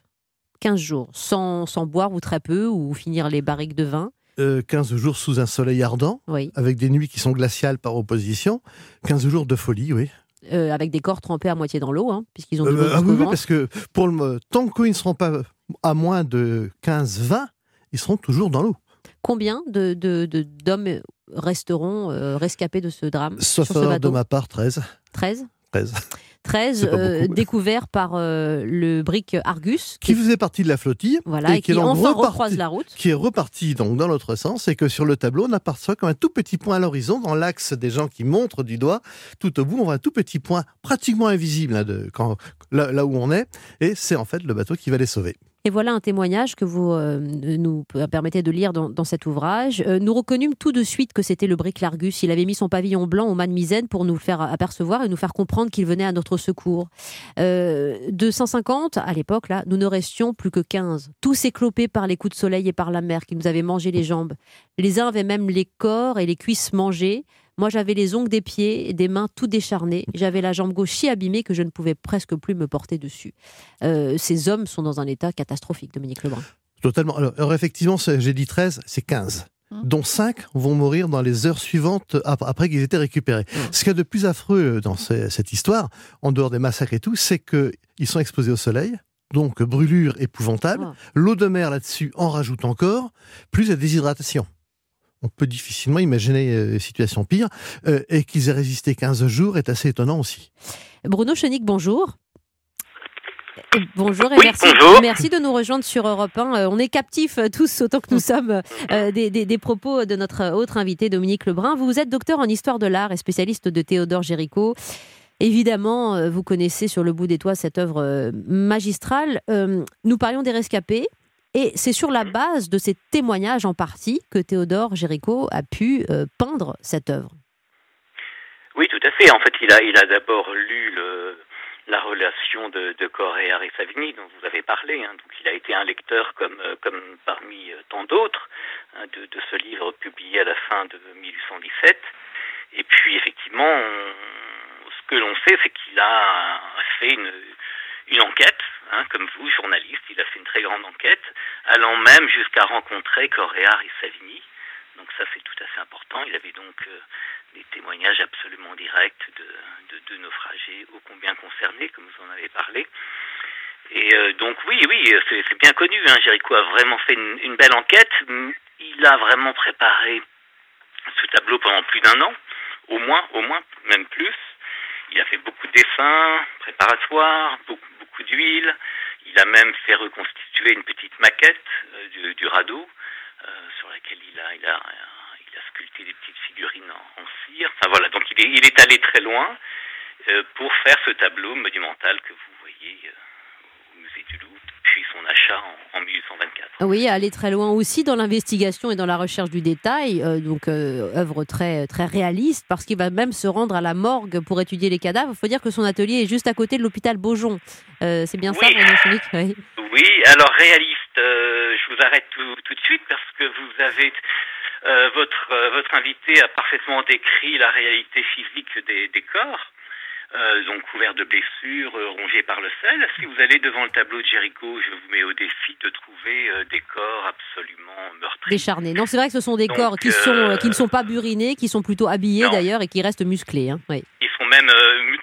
15 jours, sans, sans boire ou très peu, ou finir les barriques de vin. Euh, 15 jours sous un soleil ardent, Oui. avec des nuits qui sont glaciales par opposition. 15 jours de folie, oui. Euh, avec des corps trempés à moitié dans l'eau, hein, puisqu'ils ont de Euh, ah oui, oui, parce que pour le, tant qu'ils ne seront pas à moins de 15-20, ils seront toujours dans l'eau. Combien de, de- de- d'hommes resteront euh, rescapés de ce drame Sauf sur ce de ma part, 13. 13 13. 13 C'est pas euh, beaucoup. découverts par euh, le brick Argus, Qui faisait partie de la flottille voilà, et qui, est enfin reparti- recroise la route. qui est reparti donc dans l'autre sens et que sur le tableau on aperçoit comme un tout petit point à l'horizon dans l'axe des gens qui montrent du doigt tout au bout on voit un tout petit point pratiquement invisible hein, de, quand, là, là où on est et c'est en fait le bateau qui va les sauver. Et voilà un témoignage que vous euh, nous permettez de lire dans, cet ouvrage. Euh, nous reconnûmes tout de suite que c'était le brick Largus. Il avait mis son pavillon blanc au mât de misaine pour nous faire apercevoir et nous faire comprendre qu'il venait à notre secours. Euh, de 150, à l'époque, là, nous ne restions plus que 15. Tous éclopés par les coups de soleil et par la mer qui nous avaient mangé les jambes. Les uns avaient même les corps et les cuisses mangés. Moi, j'avais les ongles des pieds et des mains tout décharnées. J'avais la jambe gauche si abîmée que je ne pouvais presque plus me porter dessus. Euh, ces hommes sont dans un état catastrophique, Dominique Lebrun. Totalement. Alors, alors, effectivement, c'est- j'ai dit 13, c'est 15. Hum. dont 5 vont mourir dans les heures suivantes ap- après qu'ils étaient récupérés. Ce qu'il y a de plus affreux dans ce- cette histoire, en dehors des massacres et tout, c'est qu'ils sont exposés au soleil, donc brûlure épouvantable. Ah. L'eau de mer là-dessus en rajoute encore, plus la déshydratation. On peut difficilement imaginer euh, une situation pire. Euh, et qu'ils aient résisté 15 jours est assez étonnant aussi. Bruno Chenic, bonjour. Euh, Bonjour et Oui, merci, bonjour. merci de nous rejoindre sur Europe 1. Euh, On est captifs tous autant que nous sommes euh, des, des- des propos de notre autre invité Dominique Lebrun. Vous êtes docteur en histoire de l'art et spécialiste de Théodore Géricault. Évidemment, vous connaissez sur le bout des toits cette œuvre magistrale. Euh, Nous parlions des rescapés et c'est sur la base de ces témoignages en partie que Théodore Géricault a pu euh, peindre cette œuvre. Oui, tout à fait. En fait, il a, il a d'abord lu le, la relation de, de Correa et Savigny, dont vous avez parlé. hein. Donc, il a été un lecteur comme, euh, comme parmi euh, tant d'autres hein, de, de ce livre publié à la fin de 1817. Et puis, effectivement, on- ce que l'on sait, c'est qu'il a fait une, une enquête, hein, comme vous, journaliste. Il a fait une très grande enquête, allant même jusqu'à rencontrer Correa et Savigny. Donc ça, c'est tout à fait important. Il avait donc euh, des témoignages absolument directs de, de, naufragés ô combien concernés, comme vous en avez parlé. Et donc oui, oui, c'est bien connu. Hein. Jéricho a vraiment fait une, une, belle enquête. Il a vraiment préparé ce tableau pendant plus d'un an, au moins, au moins, même plus. Il a fait beaucoup de dessins préparatoires, beaucoup, d'huile. Il a même fait reconstituer une petite maquette du, du, radeau euh, sur laquelle il a, il, a, il a sculpté des petites figurines en, en cire. Enfin voilà, donc il est, il est allé très loin euh, pour faire ce tableau monumental que vous voyez euh, au musée du Louvre depuis son achat en, en 1824. Oui, aller très loin aussi dans l'investigation et dans la recherche du détail, euh, donc euh, œuvre très, très réaliste, parce qu'il va même se rendre à la morgue pour étudier les cadavres. Il faut dire que son atelier est juste à côté de l'hôpital Beaujon. Euh, c'est bien oui. ça, Chenick oui. oui, alors réaliste, je vous arrête tout, tout, de suite parce que vous avez... votre, votre invité a parfaitement décrit la réalité physique des, des corps. Euh, donc couvert de blessures, euh, rongés par le sel. Si vous allez devant le tableau de Jéricho, je vous mets au défi de trouver euh, des corps absolument meurtriers. Décharnés. Non, c'est vrai que ce sont des donc, corps qui, sont, qui ne sont pas burinés, qui sont plutôt habillés d'ailleurs et qui restent musclés. Hein. Oui. Ils sont même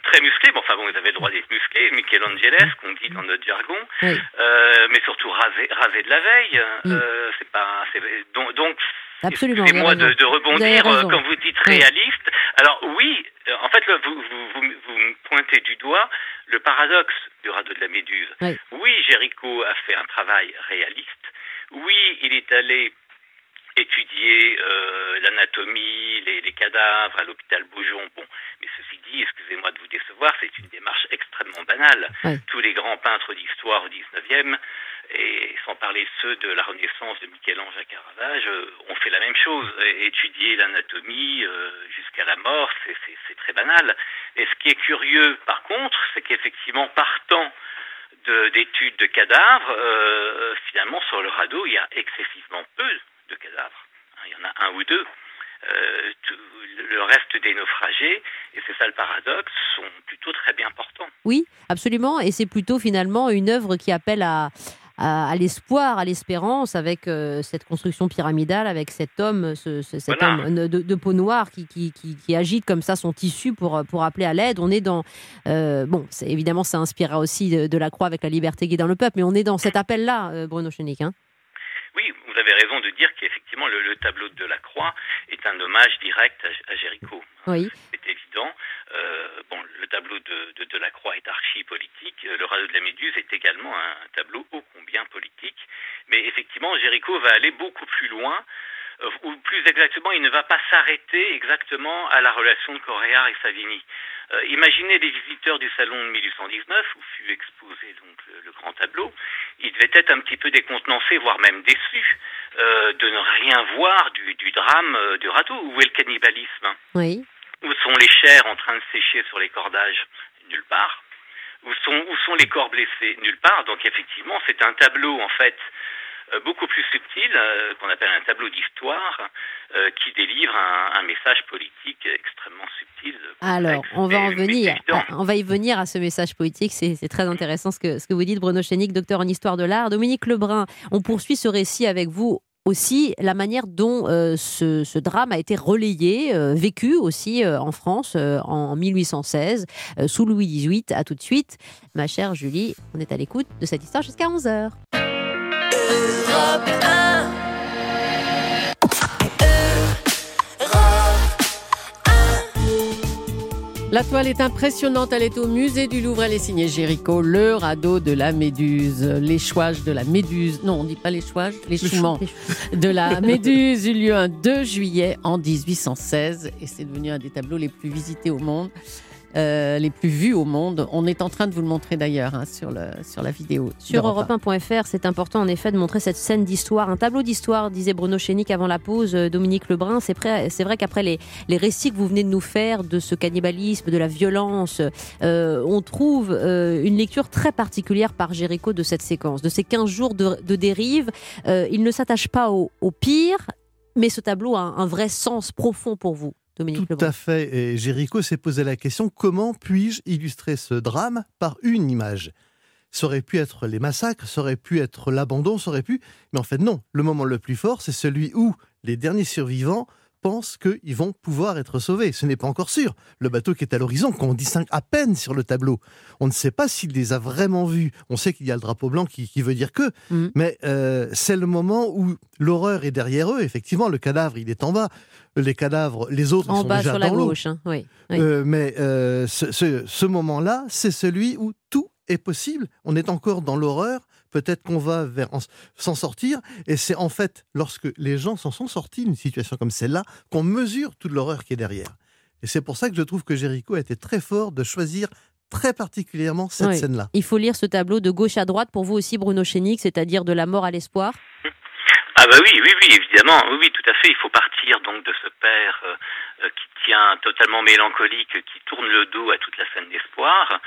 très musclés. Bon, enfin bon, vous avez le droit d'être musclés, Michelangeles, qu'on dit dans notre jargon, oui. mais surtout rasés rasé de la veille. Oui. c'est pas, donc, Absolument. Excusez-moi de, de, rebondir quand vous dites réaliste. Oui. Alors oui, en fait, là, vous, vous, vous, vous, me pointez du doigt le paradoxe du radeau de la Méduse. Oui, oui Géricault a fait un travail réaliste. Oui, il est allé étudier euh, l'anatomie, les, les, cadavres à l'hôpital Beaujon. Bon, mais ceci dit, excusez-moi de vous décevoir, c'est une démarche extrêmement banale. Oui. Tous les grands peintres d'histoire au 19e et sans parler ceux de la Renaissance de Michel-Ange à Caravage, euh, ont fait la même chose. Étudier l'anatomie euh, jusqu'à la mort, c'est très banal. Et ce qui est curieux, par contre, c'est qu'effectivement, partant d'études de, cadavres, euh, finalement, sur le radeau, il y a excessivement peu de cadavres. Il y en a un ou deux. Le reste des naufragés, et c'est ça le paradoxe, sont plutôt très bien portants. Oui, absolument, et c'est plutôt finalement une œuvre qui appelle à, à, à l'espoir, à l'espérance, avec euh, cette construction pyramidale, avec cet homme, ce, ce, cet voilà. homme de, de, peau noire qui, qui, qui, qui, agite comme ça son tissu pour, pour appeler à l'aide. On est dans... Euh, bon, c'est, évidemment, ça inspirera aussi de, de, la croix avec la liberté guidant le peuple, mais on est dans cet appel-là, euh, Bruno Chenick. Hein oui, vous avez raison de dire qu'effectivement le, le, tableau de la croix est un hommage direct à, à Géricault. Oui. C'est évident. Euh, bon, le tableau de, de, croix est archi politique. Le radeau de la Méduse est également un, tableau ô combien politique. Mais effectivement, Géricault va aller beaucoup plus loin. Euh, ou plus exactement, il ne va pas s'arrêter exactement à la relation de Coréard et Savigny. Euh, imaginez les visiteurs du salon de 1819 où fut exposé donc le, grand tableau. Ils devaient être un petit peu décontenancés, voire même déçus euh, de ne rien voir du, du drame euh, du radeau. Où est le cannibalisme Oui. Où sont les chairs en train de sécher sur les cordages Nulle part. Où sont, où sont les corps blessés Nulle part. Donc effectivement, c'est un tableau en fait euh, beaucoup plus subtil, euh, qu'on appelle un tableau d'histoire, euh, qui délivre un, un, message politique extrêmement subtil. Alors, on va en venir, on va y venir à ce message politique. C'est très intéressant ce que, ce que vous dites, Bruno Chénic, docteur en histoire de l'art. Dominique Lebrun, on poursuit ce récit avec vous aussi la manière dont euh, ce, drame a été relayé, euh, vécu aussi euh, en France en 1816, sous Louis XVIII. À tout de suite, ma chère Julie, on est à l'écoute de cette histoire jusqu'à 11h. La toile est impressionnante, elle est au musée du Louvre, elle est signée Géricault, le radeau de la Méduse, l'échouage de la Méduse, non on dit pas l'échouage, l'échouement de la Méduse eut lieu un 2 juillet en 1816 et c'est devenu un des tableaux les plus visités au monde. Euh, les plus vus au monde. On est en train de vous le montrer d'ailleurs hein, sur, le, sur la vidéo. Sur Europe1.fr, c'est important en effet de montrer cette scène d'histoire, un tableau d'histoire, disait Bruno Chénic avant la pause, euh, Dominique Lebrun. C'est vrai qu'après les, les récits que vous venez de nous faire de ce cannibalisme, de la violence, euh, on trouve euh, une lecture très particulière par Géricault de cette séquence, de ces 15 jours de, de dérive. Il ne s'attache pas au, au pire, mais ce tableau a un vrai sens profond pour vous. Dominique Tout à fait. Et Géricault s'est posé la question comment puis-je illustrer ce drame par une image? Ça aurait pu être les massacres, ça aurait pu être l'abandon, ça aurait pu. Mais en fait, non. Le moment le plus fort, c'est celui où les derniers survivants pensent qu'ils vont pouvoir être sauvés. Ce n'est pas encore sûr. Le bateau qui est à l'horizon, qu'on distingue à peine sur le tableau, on ne sait pas s'il les a vraiment vus. On sait qu'il y a le drapeau blanc qui, veut dire que, Mm. mais euh, c'est le moment où l'horreur est derrière eux. Effectivement, le cadavre, il est en bas. Les cadavres, les autres, ils En sont bas déjà sur la dans gauche. hein, Oui. oui. Euh, mais euh, ce, ce- ce moment-là, c'est celui où tout est possible. On est encore dans l'horreur. Peut-être qu'on va vers s'en sortir. Et c'est en fait lorsque les gens s'en sont sortis d'une situation comme celle-là qu'on mesure toute l'horreur qui est derrière. Et c'est pour ça que je trouve que Jéricho a été très fort de choisir très particulièrement cette Oui. scène-là. Il faut lire ce tableau de gauche à droite pour vous aussi, Bruno Chénic, c'est-à-dire de la mort à l'espoir. Ah bah oui, oui, oui, évidemment, oui, oui, tout à fait. Il faut partir donc de ce père euh, euh, qui tient totalement mélancolique, qui tourne le dos à toute la scène d'espoir,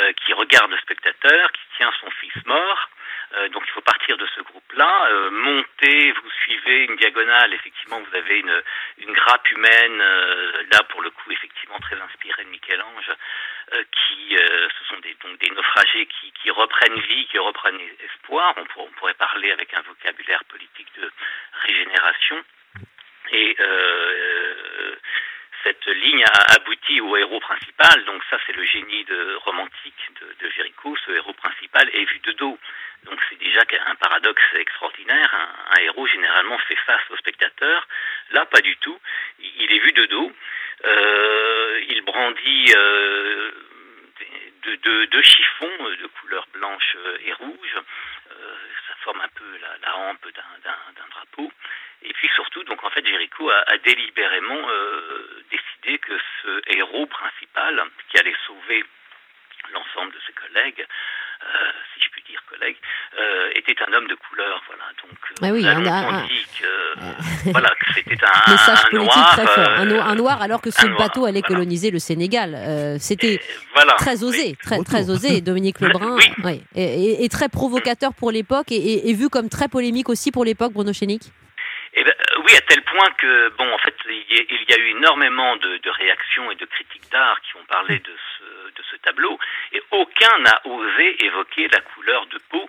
euh, qui regarde le spectateur, qui tient son fils mort. Euh, donc il faut partir de ce groupe-là, euh, monter, vous suivez une diagonale, effectivement vous avez une, une grappe humaine, euh, là pour le coup effectivement très inspirée de Michel-Ange, euh, qui ce sont des, donc des naufragés qui, qui reprennent vie, qui reprennent espoir. On, on pourrait parler avec un vocabulaire politique de régénération. Et cette ligne a au héros principal. Donc ça, c'est le génie de, romantique de, de Géricault. Ce héros principal est vu de dos. Donc c'est déjà un paradoxe extraordinaire. Un, héros généralement fait face au spectateur. Là, pas du tout. Il est vu de dos. Euh, il brandit euh, deux de, de chiffons de couleur blanche et rouge. Euh, ça forme un peu la, hampe d'un- drapeau. Et puis surtout, donc en fait, Jéricho a, délibérément euh, décidé que ce héros principal, qui allait sauver l'ensemble de ses collègues, euh, si je puis dire collègues, euh, était un homme de couleur. Voilà. Donc, euh, Ah oui, on a un- dit que, voilà, que c'était un, Message un politique noir. très fort. euh, Un, no- un noir alors que ce bateau allait voilà. coloniser le Sénégal. Euh, C'était voilà. très osé, très, osé, Dominique Lebrun. Oui. Et, et- et très provocateur pour l'époque et, et- et vu comme très polémique aussi pour l'époque, Bruno Chénic. Eh ben, euh, oui, à tel point que, bon, en fait, il y a, il y a eu énormément de, de réactions et de critiques d'art qui ont parlé de ce, de ce tableau, et aucun n'a osé évoquer la couleur de peau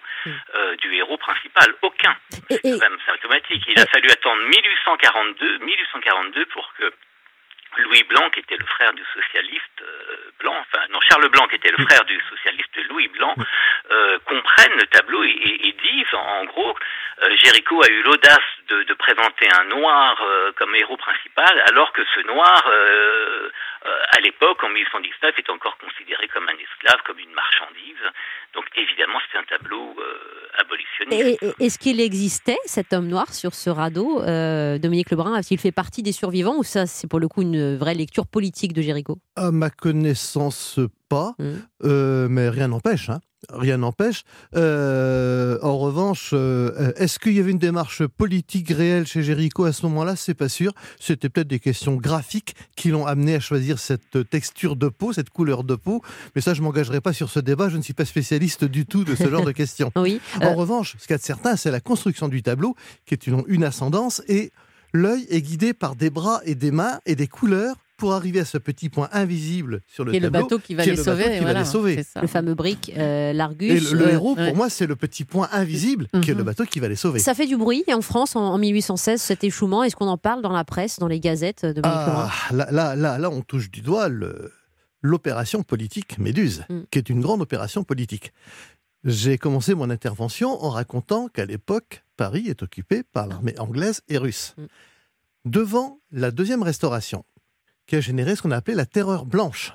euh, du héros principal. Aucun. C'est même symptomatique. Il a fallu attendre 1842, 1842 pour que Louis Blanc, qui était le frère du socialiste euh, Blanc, enfin non Charles Blanc, qui était le frère du socialiste Louis Blanc, euh, comprenne le tableau et, et, et dise en, en gros, euh, Géricault a eu l'audace de, de présenter un noir euh, comme héros principal, alors que ce noir, euh, à l'époque, en 1819, était encore considéré comme un esclave, comme une marchandise. Donc évidemment, c'est un tableau euh, abolitionniste. et- et- Est-ce qu'il existait, cet homme noir, sur ce radeau euh, Dominique Lebrun, a-t-il fait partie des survivants ou ça, c'est pour le coup une vraie lecture politique de Géricault? À ma connaissance, pas. Mhm. Euh, mais rien n'empêche. hein. Rien n'empêche. Euh, en revanche, euh, est-ce qu'il y avait une démarche politique réelle chez Géricault à ce moment-là? C'est pas sûr. C'était peut-être des questions graphiques qui l'ont amené à choisir cette texture de peau, cette couleur de peau. Mais ça, je m'engagerai pas sur ce débat. Je ne suis pas spécialiste du tout de ce genre de questions. Oui. En Euh, revanche, ce qu'il y a de certain, c'est la construction du tableau, qui est une, une ascendance, et l'œil est guidé par des bras et des mains et des couleurs pour arriver à ce petit point invisible sur le Qui est le bateau qui va qui les le bateau sauver. qui va les sauver. le fameux brick, euh, l'Argus. Et le, le héros, ouais. pour moi, c'est le petit point invisible qui est le Mhm. bateau qui va les sauver. Ça fait du bruit en France en, en 1816, cet échouement. Est-ce qu'on en parle dans la presse, dans les gazettes, Lebrun Ah, là, là, là, là, on touche du doigt le- l'opération politique Méduse, Mm. qui est une grande opération politique. J'ai commencé mon intervention en racontant qu'à l'époque, Paris est occupé par l'armée anglaise et russe. Mm. Devant la deuxième restauration, qui a généré ce qu'on a la terreur blanche,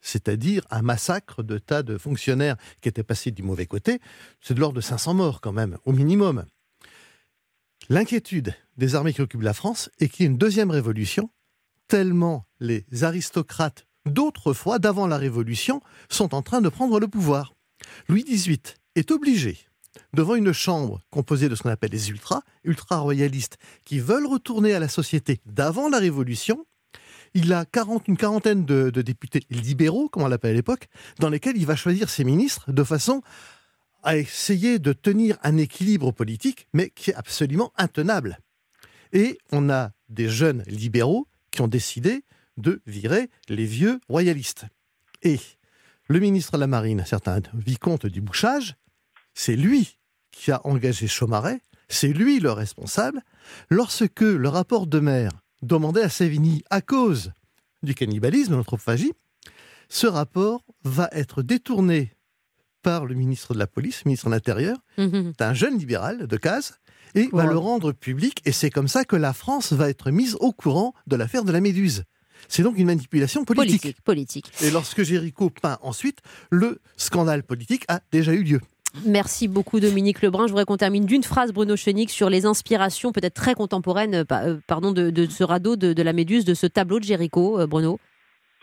c'est-à-dire un massacre de tas de fonctionnaires qui étaient passés du mauvais côté, c'est de l'ordre de 500 morts quand même, au minimum. L'inquiétude des armées qui occupent la France est qu'il y ait une deuxième révolution, tellement les aristocrates d'autrefois, d'avant la Révolution, sont en train de prendre le pouvoir. Louis XVIII est obligé, devant une chambre composée de ce qu'on appelle les ultras, ultra-royalistes, qui veulent retourner à la société d'avant la Révolution, il a 40, une quarantaine de, députés libéraux, comme on l'appelle à l'époque, dans lesquels il va choisir ses ministres de façon à essayer de tenir un équilibre politique, mais qui est absolument intenable. Et on a des jeunes libéraux qui ont décidé de virer les vieux royalistes. Et le ministre de la Marine, certain vicomte du Bouchage, c'est lui qui a engagé Chaumaret, c'est lui le responsable. Lorsque le rapport de mer demandé à Savigny à cause du cannibalisme, l'anthropophagie. Ce rapport va être détourné par le ministre de la Police, le ministre de l'Intérieur, Mhm. d'un jeune libéral de Case, et va le rendre public. Et c'est comme ça que la France va être mise au courant de l'affaire de la Méduse. C'est donc une manipulation politique. Politique, politique. Et lorsque Géricault peint ensuite, le scandale politique a déjà eu lieu. Merci beaucoup Dominique Lebrun. Je voudrais qu'on termine d'une phrase Bruno Chenix sur les inspirations peut-être très contemporaines euh, euh, pardon, de, ce radeau de, la Méduse, de ce tableau de Géricault, euh, Bruno?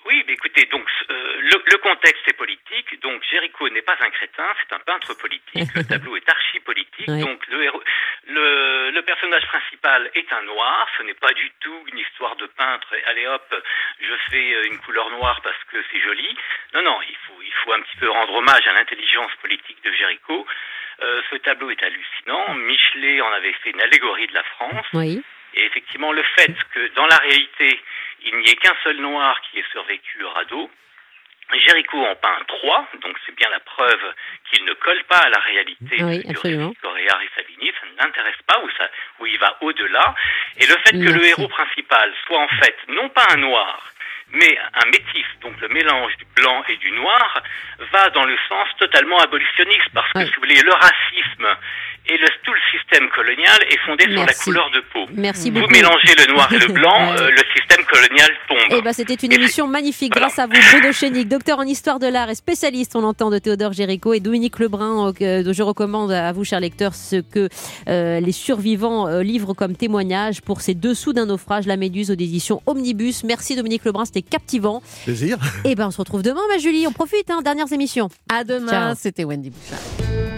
Oui, mais écoutez, donc le, le contexte est politique. Donc Géricault n'est pas un crétin, c'est un peintre politique. Le tableau est archi politique. Oui. Donc le, héros- le, le personnage principal est un noir. Ce n'est pas du tout une histoire de peintre. Allez hop, je fais euh, une couleur noire parce que c'est joli. Non, non, il faut, il faut un petit peu rendre hommage à l'intelligence politique de Géricault. Euh, ce tableau est hallucinant. Michelet en avait fait une allégorie de la France. Oui. Et effectivement, le fait que dans la réalité, il n'y ait qu'un seul noir qui ait survécu au radeau, Géricault en peint trois, donc c'est bien la preuve qu'il ne colle pas à la réalité Oui, Coréard et Savigny, ça ne l'intéresse pas, ou, ça, ou il va au-delà. Et le fait que le héros principal soit en fait non pas un noir, mais un métis, donc le mélange du blanc et du noir, va dans le sens totalement abolitionniste, parce que Oui. si vous voulez, le racisme et le, tout le système colonial est fondé sur la couleur de peau. Merci Vous beaucoup. mélangez le noir et le blanc, Ouais. euh, le système colonial tombe. Eh ben, c'était une Et émission magnifique Voilà. grâce à vous, Bruno Chénic, docteur en histoire de l'art et spécialiste, on l'entend, de Théodore Géricault et Dominique Lebrun, euh, que- dont je recommande à vous, chers lecteurs, ce que euh, les survivants euh, livrent comme témoignage pour ces dessous d'un naufrage, La Méduse aux éditions Omnibus. Merci Dominique Lebrun, c'était captivant. Plaisir. Et ben, on se retrouve demain, ma Julie, on profite, hein, dernières émissions. À demain, Ciao. c'était Wendy Bouchard.